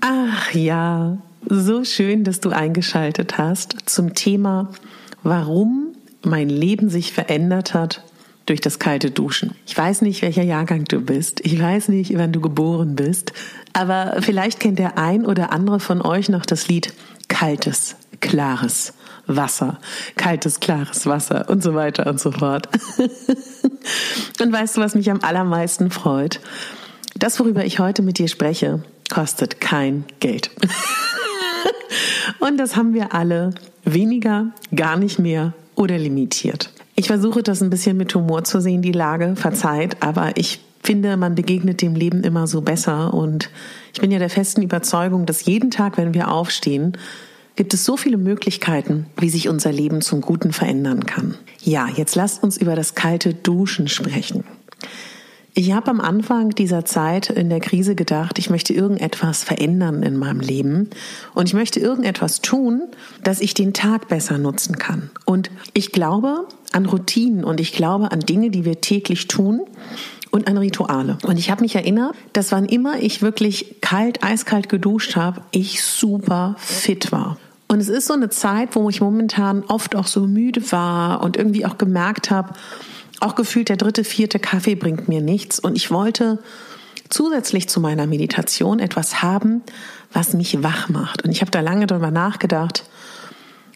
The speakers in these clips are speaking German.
Ach ja, so schön, dass du eingeschaltet hast zum Thema, warum mein Leben sich verändert hat durch das kalte Duschen. Ich weiß nicht, welcher Jahrgang du bist. Ich weiß nicht, wann du geboren bist. Aber vielleicht kennt der ein oder andere von euch noch das Lied Kaltes, klares Wasser. Kaltes, klares Wasser und so weiter und so fort. und weißt du, was mich am allermeisten freut? Das, worüber ich heute mit dir spreche, kostet kein Geld. Und das haben wir alle weniger, gar nicht mehr oder limitiert. Ich versuche das ein bisschen mit Humor zu sehen, die Lage, verzeiht, aber ich finde, man begegnet dem Leben immer so besser und ich bin ja der festen Überzeugung, dass jeden Tag, wenn wir aufstehen, gibt es so viele Möglichkeiten, wie sich unser Leben zum Guten verändern kann. Ja, jetzt lasst uns über das kalte Duschen sprechen. Ich habe am Anfang dieser Zeit in der Krise gedacht, ich möchte irgendetwas verändern in meinem Leben und ich möchte irgendetwas tun, dass ich den Tag besser nutzen kann. Und ich glaube an Routinen und ich glaube an Dinge, die wir täglich tun und an Rituale. Und ich habe mich erinnert, dass wann immer ich wirklich kalt, eiskalt geduscht habe, ich super fit war. Und es ist so eine Zeit, wo ich momentan oft auch so müde war und irgendwie auch gemerkt habe, auch gefühlt der dritte, vierte Kaffee bringt mir nichts. Und ich wollte zusätzlich zu meiner Meditation etwas haben, was mich wach macht. Und ich habe da lange darüber nachgedacht.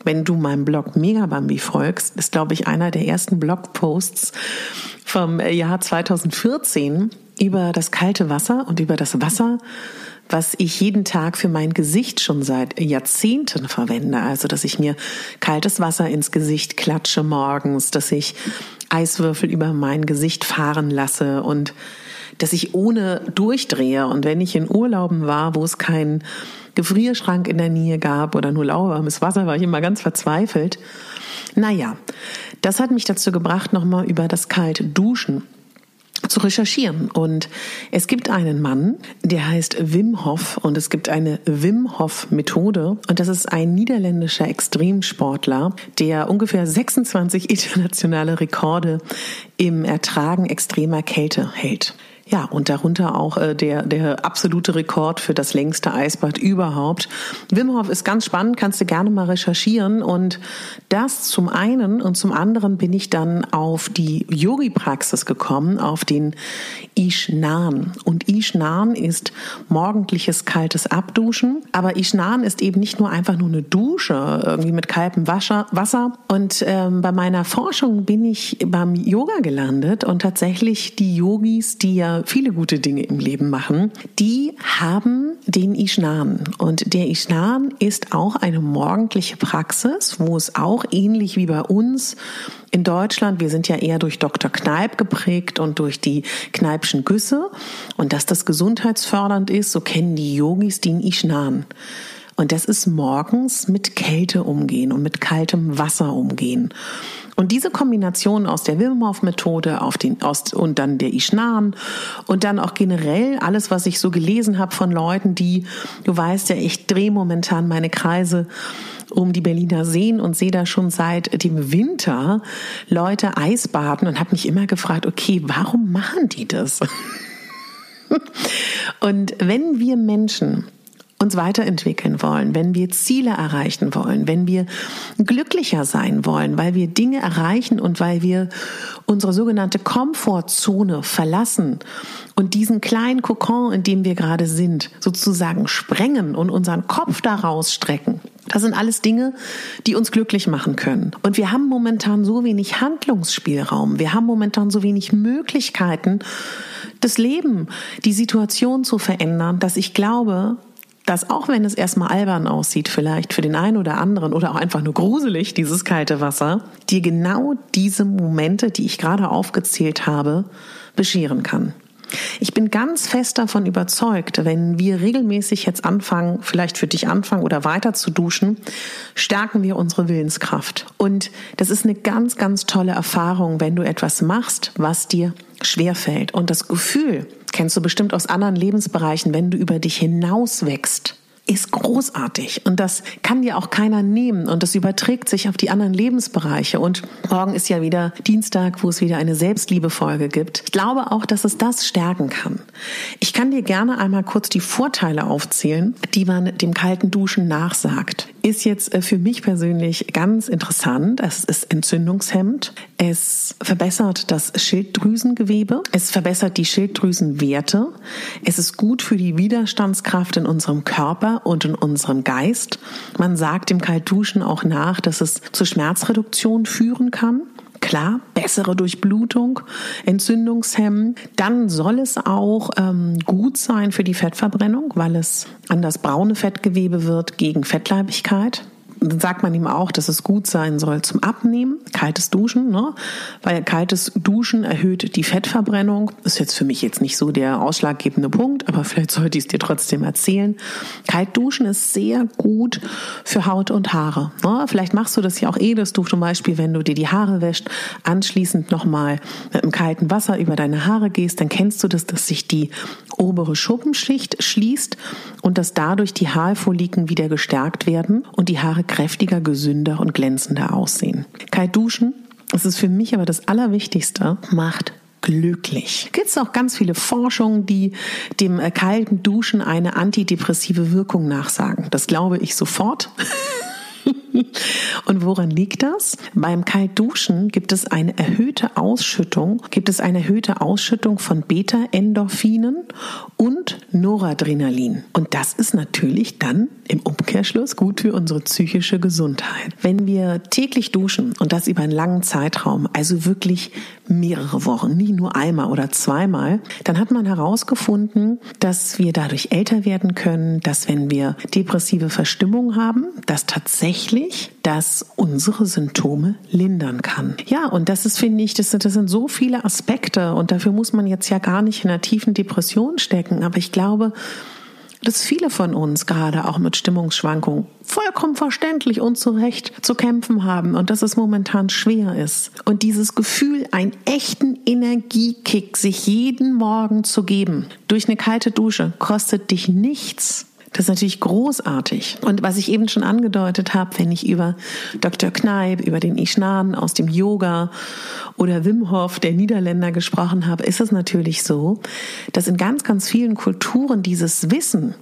Wenn du meinem Blog Megabambi folgst, ist, glaube ich, einer der ersten Blogposts vom Jahr 2014 über das kalte Wasser und über das Wasser, was ich jeden Tag für mein Gesicht schon seit Jahrzehnten verwende. Also, dass ich mir kaltes Wasser ins Gesicht klatsche morgens, dass ich Eiswürfel über mein Gesicht fahren lasse und dass ich ohne durchdrehe. Und wenn ich in Urlauben war, wo es keinen Gefrierschrank in der Nähe gab oder nur lauwarmes Wasser, war ich immer ganz verzweifelt. Naja, das hat mich dazu gebracht, nochmal über das kalte Duschen zu recherchieren. Und es gibt einen Mann, der heißt Wim Hof und es gibt eine Wim Hof Methode und das ist ein niederländischer Extremsportler, der ungefähr 26 internationale Rekorde im Ertragen extremer Kälte hält. Ja, und darunter auch äh, der, der absolute Rekord für das längste Eisbad überhaupt. Wim Hof ist ganz spannend, kannst du gerne mal recherchieren. Und das zum einen und zum anderen bin ich dann auf die Yogi-Praxis gekommen, auf den Ishnan. Und Ishnan ist morgendliches kaltes Abduschen. Aber Ishnan ist eben nicht nur einfach nur eine Dusche, irgendwie mit kaltem Wasser. Und ähm, bei meiner Forschung bin ich beim Yoga gelandet und tatsächlich die Yogis, die ja viele gute Dinge im Leben machen, die haben den Ishnan. Und der Ishnan ist auch eine morgendliche Praxis, wo es auch ähnlich wie bei uns in Deutschland, wir sind ja eher durch Dr. Kneip geprägt und durch die Kneipschen Güsse. Und dass das gesundheitsfördernd ist, so kennen die Yogis den Ishnan. Und das ist morgens mit Kälte umgehen und mit kaltem Wasser umgehen. Und diese Kombination aus der Wim Hof Methode auf den aus, und dann der Ishnan und dann auch generell alles, was ich so gelesen habe von Leuten, die, du weißt ja, ich drehe momentan meine Kreise um die Berliner Seen und sehe da schon seit dem Winter Leute Eisbaden und habe mich immer gefragt, okay, warum machen die das? und wenn wir Menschen uns weiterentwickeln wollen, wenn wir Ziele erreichen wollen, wenn wir glücklicher sein wollen, weil wir Dinge erreichen und weil wir unsere sogenannte Komfortzone verlassen und diesen kleinen Kokon, in dem wir gerade sind, sozusagen sprengen und unseren Kopf daraus strecken. Das sind alles Dinge, die uns glücklich machen können. Und wir haben momentan so wenig Handlungsspielraum. Wir haben momentan so wenig Möglichkeiten, das Leben, die Situation zu verändern, dass ich glaube, dass auch wenn es erstmal albern aussieht, vielleicht für den einen oder anderen oder auch einfach nur gruselig, dieses kalte Wasser, dir genau diese Momente, die ich gerade aufgezählt habe, bescheren kann. Ich bin ganz fest davon überzeugt, wenn wir regelmäßig jetzt anfangen, vielleicht für dich anfangen oder weiter zu duschen, stärken wir unsere Willenskraft. Und das ist eine ganz, ganz tolle Erfahrung, wenn du etwas machst, was dir schwerfällt. Und das Gefühl, kennst du bestimmt aus anderen Lebensbereichen, wenn du über dich hinaus wächst ist großartig und das kann dir auch keiner nehmen und das überträgt sich auf die anderen Lebensbereiche und morgen ist ja wieder Dienstag, wo es wieder eine Selbstliebefolge gibt. Ich glaube auch, dass es das stärken kann. Ich kann dir gerne einmal kurz die Vorteile aufzählen, die man dem kalten Duschen nachsagt. Ist jetzt äh, für mich persönlich ganz interessant. Es ist entzündungshemmend. Es verbessert das Schilddrüsengewebe. Es verbessert die Schilddrüsenwerte. Es ist gut für die Widerstandskraft in unserem Körper und in unserem Geist. Man sagt dem Kaltduschen auch nach, dass es zur Schmerzreduktion führen kann. Klar, bessere Durchblutung, Entzündungshemmen. Dann soll es auch ähm, gut sein für die Fettverbrennung, weil es an das braune Fettgewebe wird gegen Fettleibigkeit sagt man ihm auch, dass es gut sein soll zum Abnehmen, kaltes Duschen, ne? weil kaltes Duschen erhöht die Fettverbrennung. Ist jetzt für mich jetzt nicht so der ausschlaggebende Punkt, aber vielleicht sollte ich es dir trotzdem erzählen. Kalt duschen ist sehr gut für Haut und Haare. Ne? Vielleicht machst du das ja auch eh, dass du zum Beispiel, wenn du dir die Haare wäscht, anschließend nochmal mit einem kalten Wasser über deine Haare gehst, dann kennst du das, dass sich die obere Schuppenschicht schließt und dass dadurch die Haarfolliken wieder gestärkt werden und die Haare kräftiger, gesünder und glänzender aussehen. Kalt duschen, das ist für mich aber das Allerwichtigste, macht glücklich. Gibt es auch ganz viele Forschungen, die dem äh, kalten Duschen eine antidepressive Wirkung nachsagen. Das glaube ich sofort. Und woran liegt das? Beim Kaltduschen gibt es eine erhöhte Ausschüttung, gibt es eine erhöhte Ausschüttung von Beta-Endorphinen und Noradrenalin. Und das ist natürlich dann im Umkehrschluss gut für unsere psychische Gesundheit. Wenn wir täglich duschen und das über einen langen Zeitraum, also wirklich mehrere Wochen, nicht nur einmal oder zweimal, dann hat man herausgefunden, dass wir dadurch älter werden können, dass wenn wir depressive Verstimmung haben, dass tatsächlich das unsere Symptome lindern kann. Ja, und das ist, finde ich, das, das sind so viele Aspekte und dafür muss man jetzt ja gar nicht in einer tiefen Depression stecken, aber ich glaube, dass viele von uns gerade auch mit Stimmungsschwankungen vollkommen verständlich und zu Recht zu kämpfen haben und dass es momentan schwer ist. Und dieses Gefühl, einen echten Energiekick sich jeden Morgen zu geben durch eine kalte Dusche, kostet dich nichts. Das ist natürlich großartig. Und was ich eben schon angedeutet habe, wenn ich über Dr. Kneip, über den Ishnan aus dem Yoga oder Wim Hof, der Niederländer, gesprochen habe, ist es natürlich so, dass in ganz, ganz vielen Kulturen dieses Wissen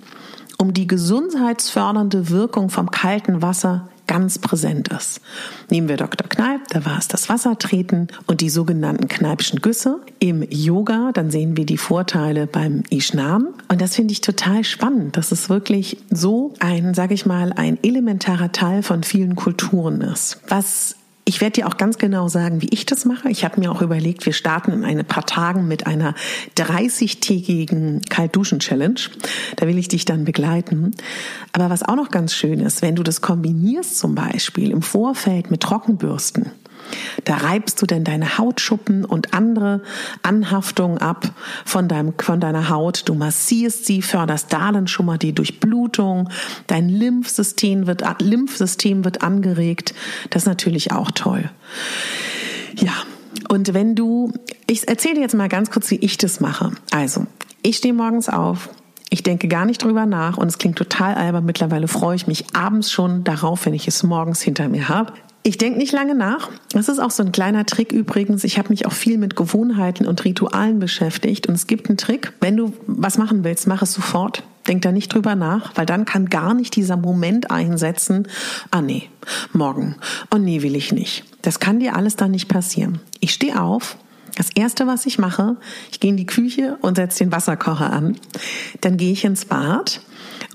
um die gesundheitsfördernde Wirkung vom kalten Wasser ganz präsent ist. Nehmen wir Dr. Kneip, da war es das Wassertreten und die sogenannten Kneipschen Güsse. Im Yoga, dann sehen wir die Vorteile beim Ishnan. Und das finde ich total spannend, dass es wirklich so ein, sage ich mal, ein elementarer Teil von vielen Kulturen ist. Was ich werde dir auch ganz genau sagen, wie ich das mache. Ich habe mir auch überlegt, wir starten in ein paar Tagen mit einer 30-tägigen Kaltduschen-Challenge. Da will ich dich dann begleiten. Aber was auch noch ganz schön ist, wenn du das kombinierst zum Beispiel im Vorfeld mit Trockenbürsten, da reibst du denn deine Hautschuppen und andere Anhaftungen ab von, deinem, von deiner Haut. Du massierst sie, förderst da dann schon mal die Durchblutung. Dein Lymphsystem wird, Lymphsystem wird angeregt. Das ist natürlich auch toll. Ja, und wenn du, ich erzähle dir jetzt mal ganz kurz, wie ich das mache. Also, ich stehe morgens auf, Ich denke gar nicht drüber nach und es klingt total albern. Mittlerweile freue ich mich abends schon darauf, wenn ich es morgens hinter mir habe. Ich denke nicht lange nach. Das ist auch so ein kleiner Trick übrigens. Ich habe mich auch viel mit Gewohnheiten und Ritualen beschäftigt. Und es gibt einen Trick. Wenn du was machen willst, mach es sofort. Denk da nicht drüber nach, weil dann kann gar nicht dieser Moment einsetzen. Ah nee, morgen. Oh nee, will ich nicht. Das kann dir alles dann nicht passieren. Ich stehe auf, das erste, was ich mache, ich gehe in die Küche und setze den Wasserkocher an. Dann gehe ich ins Bad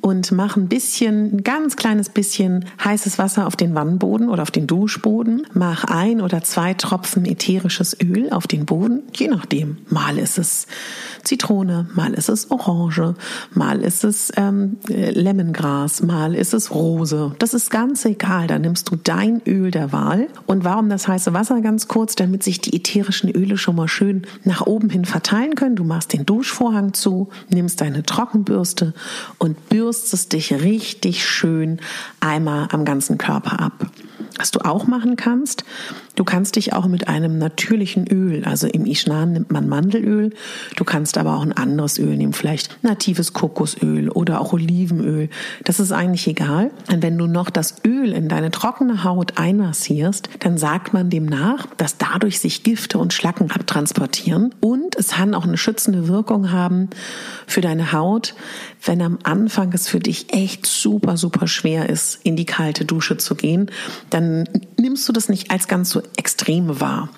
und mache ein bisschen, ein ganz kleines bisschen heißes Wasser auf den Wannenboden oder auf den Duschboden. Mach ein oder zwei Tropfen ätherisches Öl auf den Boden, je nachdem. Mal ist es Zitrone, mal ist es Orange, mal ist es ähm, Lemongras, mal ist es Rose. Das ist ganz egal. Da nimmst du dein Öl der Wahl. Und warum das heiße Wasser ganz kurz? Damit sich die ätherischen Öle schon mal schön nach oben hin verteilen können. Du machst den Duschvorhang zu, nimmst deine Trockenbürste und bürst bürstest es dich richtig schön einmal am ganzen Körper ab. Was du auch machen kannst, du kannst dich auch mit einem natürlichen Öl, also im Ishnan nimmt man Mandelöl, du kannst aber auch ein anderes Öl nehmen, vielleicht natives Kokosöl oder auch Olivenöl. Das ist eigentlich egal. Und wenn du noch das Öl in deine trockene Haut einmassierst, dann sagt man dem nach, dass dadurch sich Gifte und Schlacken abtransportieren und es kann auch eine schützende Wirkung haben für deine Haut, wenn am Anfang es für dich echt super, super schwer ist, in die kalte Dusche zu gehen, dann nimmst du das nicht als ganz so extrem wahr.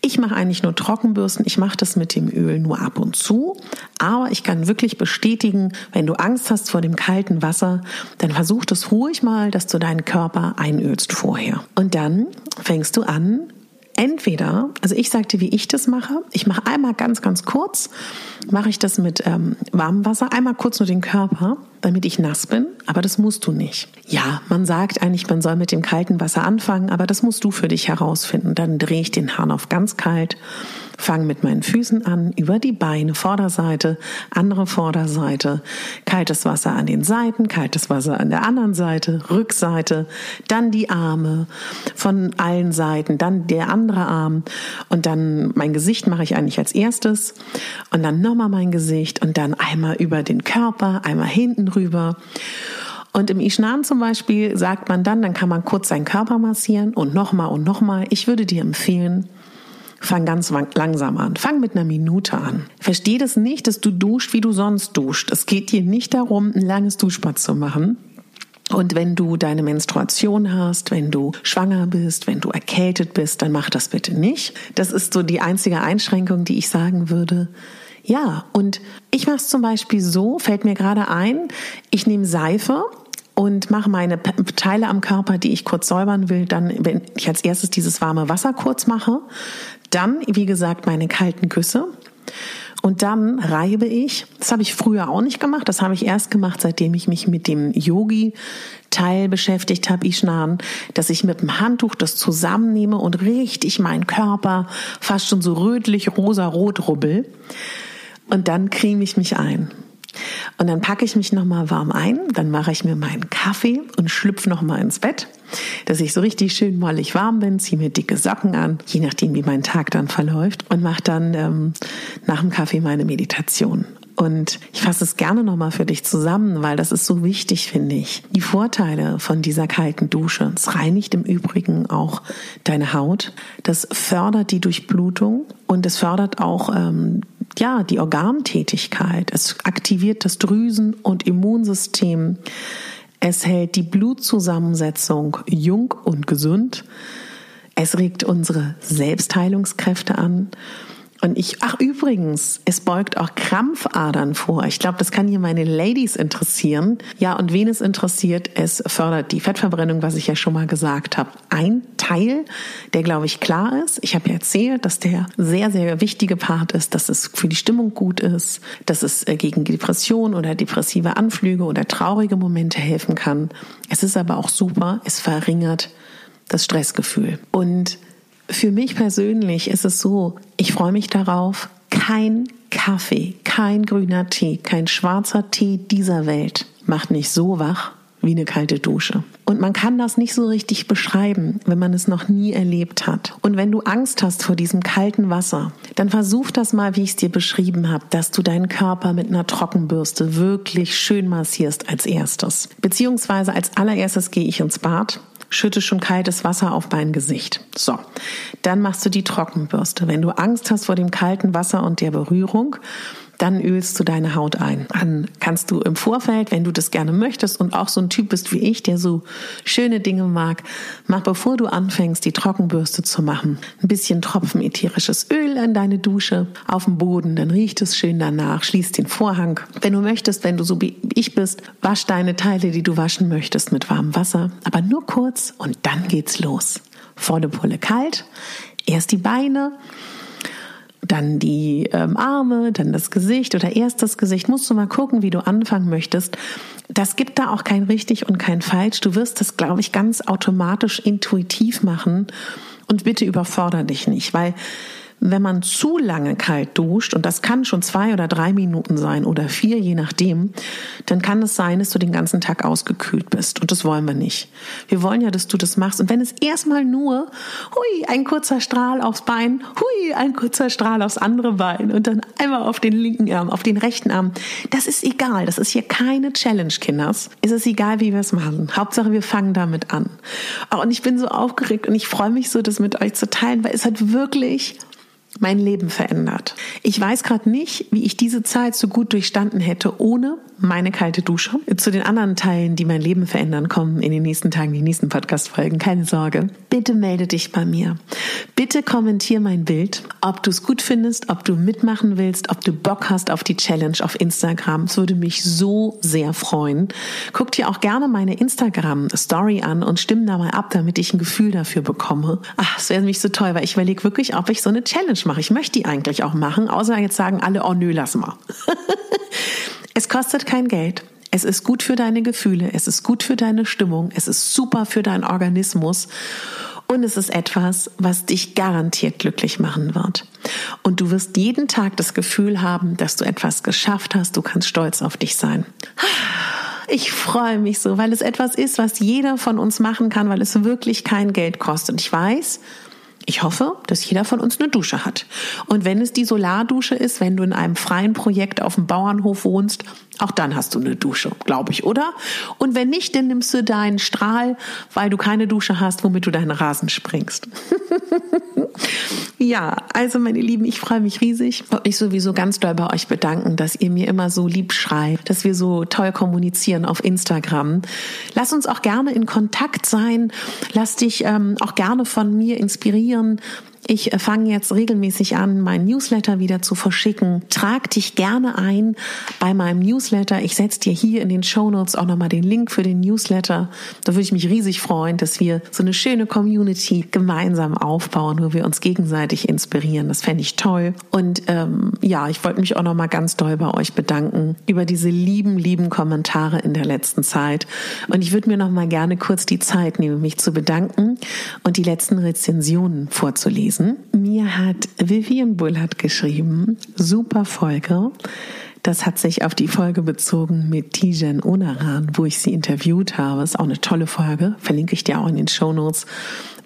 Ich mache eigentlich nur Trockenbürsten, ich mache das mit dem Öl nur ab und zu, aber ich kann wirklich bestätigen, wenn du Angst hast vor dem kalten Wasser, dann versuch das ruhig mal, dass du deinen Körper einölst vorher. Und dann fängst du an, entweder, also ich sagte, wie ich das mache. Ich mache einmal ganz, ganz kurz, mache ich das mit ähm, warmem Wasser, einmal kurz nur den Körper, damit ich nass bin, aber das musst du nicht. Ja, man sagt eigentlich, man soll mit dem kalten Wasser anfangen, aber das musst du für dich herausfinden. Dann drehe ich den Hahn auf ganz kalt fange mit meinen Füßen an, über die Beine, Vorderseite, andere Vorderseite, kaltes Wasser an den Seiten, kaltes Wasser an der anderen Seite, Rückseite, dann die Arme von allen Seiten, dann der andere Arm und dann mein Gesicht mache ich eigentlich als erstes und dann nochmal mein Gesicht und dann einmal über den Körper, einmal hinten rüber. Und im Ishnan zum Beispiel sagt man dann, dann kann man kurz seinen Körper massieren und nochmal und nochmal. Ich würde dir empfehlen, Fang ganz langsam an. Fang mit einer Minute an. Versteh das nicht, dass du duscht, wie du sonst duscht. Es geht dir nicht darum, ein langes Duschbad zu machen. Und wenn du deine Menstruation hast, wenn du schwanger bist, wenn du erkältet bist, dann mach das bitte nicht. Das ist so die einzige Einschränkung, die ich sagen würde. Ja, und ich mache es zum Beispiel so, fällt mir gerade ein, ich nehme Seife und mache meine Teile am Körper, die ich kurz säubern will, dann, wenn ich als erstes dieses warme Wasser kurz mache, dann, wie gesagt, meine kalten Küsse. Und dann reibe ich, das habe ich früher auch nicht gemacht, das habe ich erst gemacht, seitdem ich mich mit dem Yogi-Teil beschäftigt habe, Ishnan, dass ich mit dem Handtuch das zusammennehme und richtig meinen Körper fast schon so rötlich rosa-rot rubbel. Und dann creme ich mich ein. Und dann packe ich mich nochmal warm ein, dann mache ich mir meinen Kaffee und schlüpfe nochmal ins Bett, dass ich so richtig schön mollig warm bin, ziehe mir dicke Socken an, je nachdem, wie mein Tag dann verläuft und mache dann ähm, nach dem Kaffee meine Meditation. Und ich fasse es gerne nochmal für dich zusammen, weil das ist so wichtig, finde ich. Die Vorteile von dieser kalten Dusche. Es reinigt im Übrigen auch deine Haut. Das fördert die Durchblutung und es fördert auch ähm, ja, die Organtätigkeit. Es aktiviert das Drüsen- und Immunsystem. Es hält die Blutzusammensetzung jung und gesund. Es regt unsere Selbstheilungskräfte an. Und ich, ach übrigens, es beugt auch Krampfadern vor. Ich glaube, das kann hier meine Ladies interessieren. Ja, und wen es interessiert, es fördert die Fettverbrennung, was ich ja schon mal gesagt habe. Ein Teil, der glaube ich klar ist. Ich habe ja erzählt, dass der sehr, sehr wichtige Part ist, dass es für die Stimmung gut ist, dass es äh, gegen Depression oder depressive Anflüge oder traurige Momente helfen kann. Es ist aber auch super, es verringert das Stressgefühl. Und für mich persönlich ist es so, ich freue mich darauf, kein Kaffee, kein grüner Tee, kein schwarzer Tee dieser Welt macht mich so wach wie eine kalte Dusche. Und man kann das nicht so richtig beschreiben, wenn man es noch nie erlebt hat. Und wenn du Angst hast vor diesem kalten Wasser, dann versuch das mal, wie ich es dir beschrieben habe, dass du deinen Körper mit einer Trockenbürste wirklich schön massierst als erstes. Beziehungsweise als allererstes gehe ich ins Bad schütte schon kaltes Wasser auf mein Gesicht. So, dann machst du die Trockenbürste. Wenn du Angst hast vor dem kalten Wasser und der Berührung, dann ölst du deine Haut ein. Dann kannst du im Vorfeld, wenn du das gerne möchtest und auch so ein Typ bist wie ich, der so schöne Dinge mag, mach bevor du anfängst, die Trockenbürste zu machen, ein bisschen Tropfen ätherisches Öl in deine Dusche auf dem Boden, dann riecht es schön danach, schließ den Vorhang. Wenn du möchtest, wenn du so wie ich bist, wasch deine Teile, die du waschen möchtest, mit warmem Wasser, aber nur kurz und dann geht's los. Volle Pulle kalt, erst die Beine, dann die ähm, Arme, dann das Gesicht oder erst das Gesicht. Musst du mal gucken, wie du anfangen möchtest. Das gibt da auch kein richtig und kein falsch. Du wirst das, glaube ich, ganz automatisch intuitiv machen. Und bitte überfordere dich nicht, weil wenn man zu lange kalt duscht, und das kann schon zwei oder drei Minuten sein oder vier, je nachdem, dann kann es sein, dass du den ganzen Tag ausgekühlt bist. Und das wollen wir nicht. Wir wollen ja, dass du das machst. Und wenn es erstmal nur, hui, ein kurzer Strahl aufs Bein, hui, ein kurzer Strahl aufs andere Bein und dann einmal auf den linken Arm, auf den rechten Arm, das ist egal. Das ist hier keine Challenge, Kinders. Es ist egal, wie wir es machen. Hauptsache, wir fangen damit an. Und ich bin so aufgeregt und ich freue mich so, das mit euch zu teilen, weil es hat wirklich mein Leben verändert. Ich weiß gerade nicht, wie ich diese Zeit so gut durchstanden hätte ohne meine kalte Dusche. Zu den anderen Teilen, die mein Leben verändern, kommen in den nächsten Tagen die nächsten Podcast-Folgen. Keine Sorge. Bitte melde dich bei mir. Bitte kommentier mein Bild, ob du es gut findest, ob du mitmachen willst, ob du Bock hast auf die Challenge auf Instagram. Es würde mich so sehr freuen. Guck dir auch gerne meine Instagram-Story an und stimm da mal ab, damit ich ein Gefühl dafür bekomme. Ach, es wäre nämlich so toll, weil ich überlege wirklich, ob ich so eine Challenge mache. Ich möchte die eigentlich auch machen, außer jetzt sagen alle, oh nö, lass mal. es kostet kein Geld. Es ist gut für deine Gefühle, es ist gut für deine Stimmung, es ist super für deinen Organismus und es ist etwas, was dich garantiert glücklich machen wird. Und du wirst jeden Tag das Gefühl haben, dass du etwas geschafft hast, du kannst stolz auf dich sein. Ich freue mich so, weil es etwas ist, was jeder von uns machen kann, weil es wirklich kein Geld kostet. Ich weiß, ich hoffe, dass jeder von uns eine Dusche hat. Und wenn es die Solardusche ist, wenn du in einem freien Projekt auf dem Bauernhof wohnst, auch dann hast du eine Dusche, glaube ich, oder? Und wenn nicht, dann nimmst du deinen Strahl, weil du keine Dusche hast, womit du deinen Rasen springst. ja, also meine Lieben, ich freue mich riesig. Ich sowieso ganz doll bei euch bedanken, dass ihr mir immer so lieb schreibt, dass wir so toll kommunizieren auf Instagram. Lass uns auch gerne in Kontakt sein. Lass dich ähm, auch gerne von mir inspirieren. Ich fange jetzt regelmäßig an, meinen Newsletter wieder zu verschicken. Trag dich gerne ein bei meinem Newsletter. Ich setze dir hier in den Show Notes auch nochmal den Link für den Newsletter. Da würde ich mich riesig freuen, dass wir so eine schöne Community gemeinsam aufbauen, wo wir uns gegenseitig inspirieren. Das fände ich toll. Und ähm, ja, ich wollte mich auch nochmal ganz doll bei euch bedanken über diese lieben, lieben Kommentare in der letzten Zeit. Und ich würde mir nochmal gerne kurz die Zeit nehmen, mich zu bedanken und die letzten Rezensionen vorzulesen. Mir hat Vivian Bullard geschrieben, super Folge. Das hat sich auf die Folge bezogen mit Tijen Onaran, wo ich sie interviewt habe. Ist auch eine tolle Folge. Verlinke ich dir auch in den Show Notes,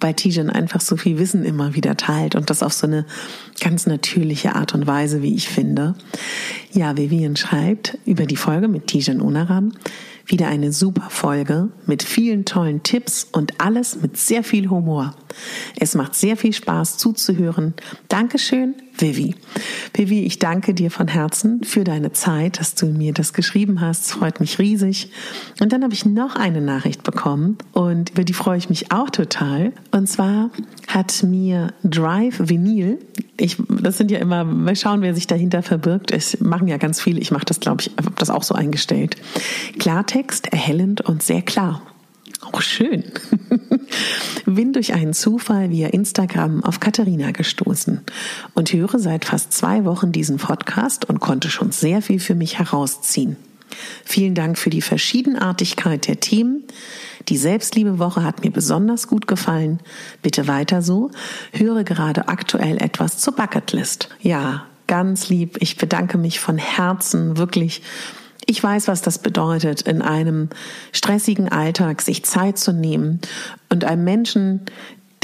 weil Tijen einfach so viel Wissen immer wieder teilt und das auf so eine ganz natürliche Art und Weise, wie ich finde. Ja, Vivian schreibt über die Folge mit Tijen Onaran. Wieder eine super Folge mit vielen tollen Tipps und alles mit sehr viel Humor. Es macht sehr viel Spaß zuzuhören. Dankeschön Vivi. Vivi, ich danke dir von Herzen für deine Zeit, dass du mir das geschrieben hast. Es freut mich riesig. Und dann habe ich noch eine Nachricht bekommen und über die freue ich mich auch total. Und zwar hat mir Drive Vinyl, ich, das sind ja immer, mal schauen, wer sich dahinter verbirgt. Es machen ja ganz viele. Ich mache das, glaube ich, habe das auch so eingestellt. Klartext, erhellend und sehr klar. Auch schön. Bin durch einen Zufall via Instagram auf Katharina gestoßen und höre seit fast zwei Wochen diesen Podcast und konnte schon sehr viel für mich herausziehen. Vielen Dank für die Verschiedenartigkeit der Themen. Die Selbstliebewoche hat mir besonders gut gefallen. Bitte weiter so. Höre gerade aktuell etwas zur Bucketlist. Ja, ganz lieb. Ich bedanke mich von Herzen wirklich Ich weiß, was das bedeutet, in einem stressigen Alltag sich Zeit zu nehmen und einem Menschen,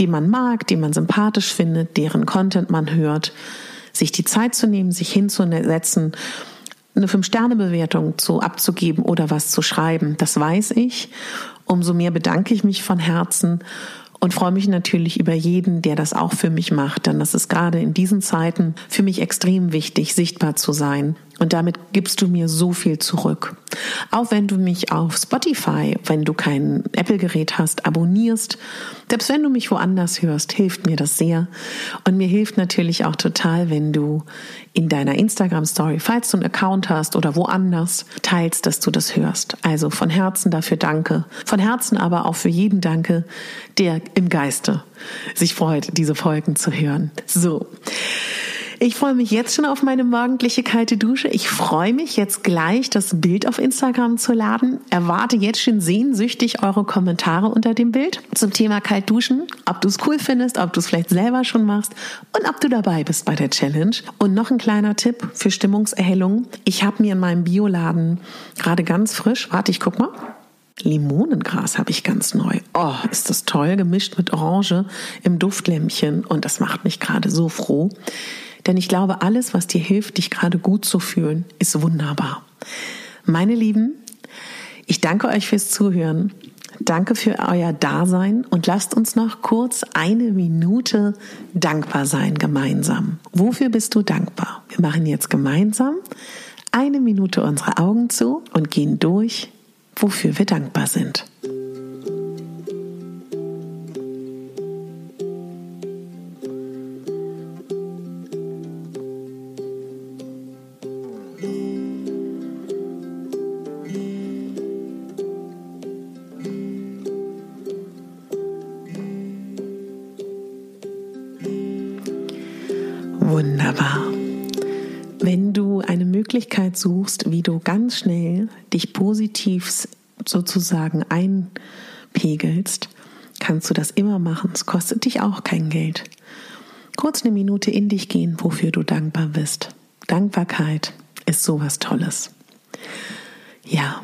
den man mag, den man sympathisch findet, deren Content man hört, sich die Zeit zu nehmen, sich hinzusetzen, eine Fünf-Sterne-Bewertung zu abzugeben oder was zu schreiben. Das weiß ich. Umso mehr bedanke ich mich von Herzen und freue mich natürlich über jeden, der das auch für mich macht, denn das ist gerade in diesen Zeiten für mich extrem wichtig, sichtbar zu sein. Und damit gibst du mir so viel zurück. Auch wenn du mich auf Spotify, wenn du kein Apple-Gerät hast, abonnierst, selbst wenn du mich woanders hörst, hilft mir das sehr. Und mir hilft natürlich auch total, wenn du in deiner Instagram-Story, falls du einen Account hast oder woanders, teilst, dass du das hörst. Also von Herzen dafür danke. Von Herzen aber auch für jeden danke, der im Geiste sich freut, diese Folgen zu hören. So. Ich freue mich jetzt schon auf meine morgendliche kalte Dusche. Ich freue mich jetzt gleich, das Bild auf Instagram zu laden. Erwarte jetzt schon sehnsüchtig eure Kommentare unter dem Bild zum Thema kalt duschen. Ob du es cool findest, ob du es vielleicht selber schon machst und ob du dabei bist bei der Challenge. Und noch ein kleiner Tipp für Stimmungserhellung. Ich habe mir in meinem Bioladen gerade ganz frisch, warte, ich guck mal. Limonengras habe ich ganz neu. Oh, ist das toll, gemischt mit Orange im Duftlämpchen und das macht mich gerade so froh. Denn ich glaube, alles, was dir hilft, dich gerade gut zu fühlen, ist wunderbar. Meine Lieben, ich danke euch fürs Zuhören. Danke für euer Dasein und lasst uns noch kurz eine Minute dankbar sein gemeinsam. Wofür bist du dankbar? Wir machen jetzt gemeinsam eine Minute unsere Augen zu und gehen durch, wofür wir dankbar sind. Möglichkeit suchst, wie du ganz schnell dich positiv sozusagen einpegelst, kannst du das immer machen. Es kostet dich auch kein Geld. Kurz eine Minute in dich gehen, wofür du dankbar bist. Dankbarkeit ist sowas Tolles. Ja,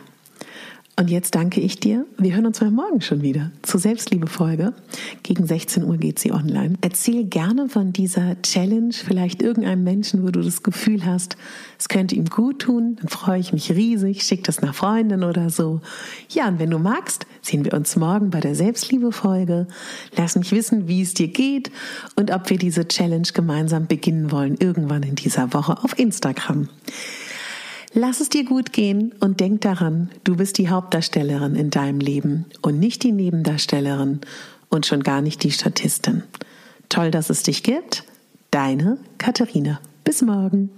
und jetzt danke ich dir. Wir hören uns mal morgen schon wieder zur Selbstliebe-Folge. Gegen 16 Uhr geht sie online. Erzähl gerne von dieser Challenge, vielleicht irgendeinem Menschen, wo du das Gefühl hast, es könnte ihm gut tun. Dann freue ich mich riesig. Schick das nach Freundin oder so. Ja, und wenn du magst, sehen wir uns morgen bei der Selbstliebe-Folge. Lass mich wissen, wie es dir geht und ob wir diese Challenge gemeinsam beginnen wollen, irgendwann in dieser Woche auf Instagram. Lass es dir gut gehen und denk daran, du bist die Hauptdarstellerin in deinem Leben und nicht die Nebendarstellerin und schon gar nicht die Statistin. Toll, dass es dich gibt. Deine Katharina. Bis morgen.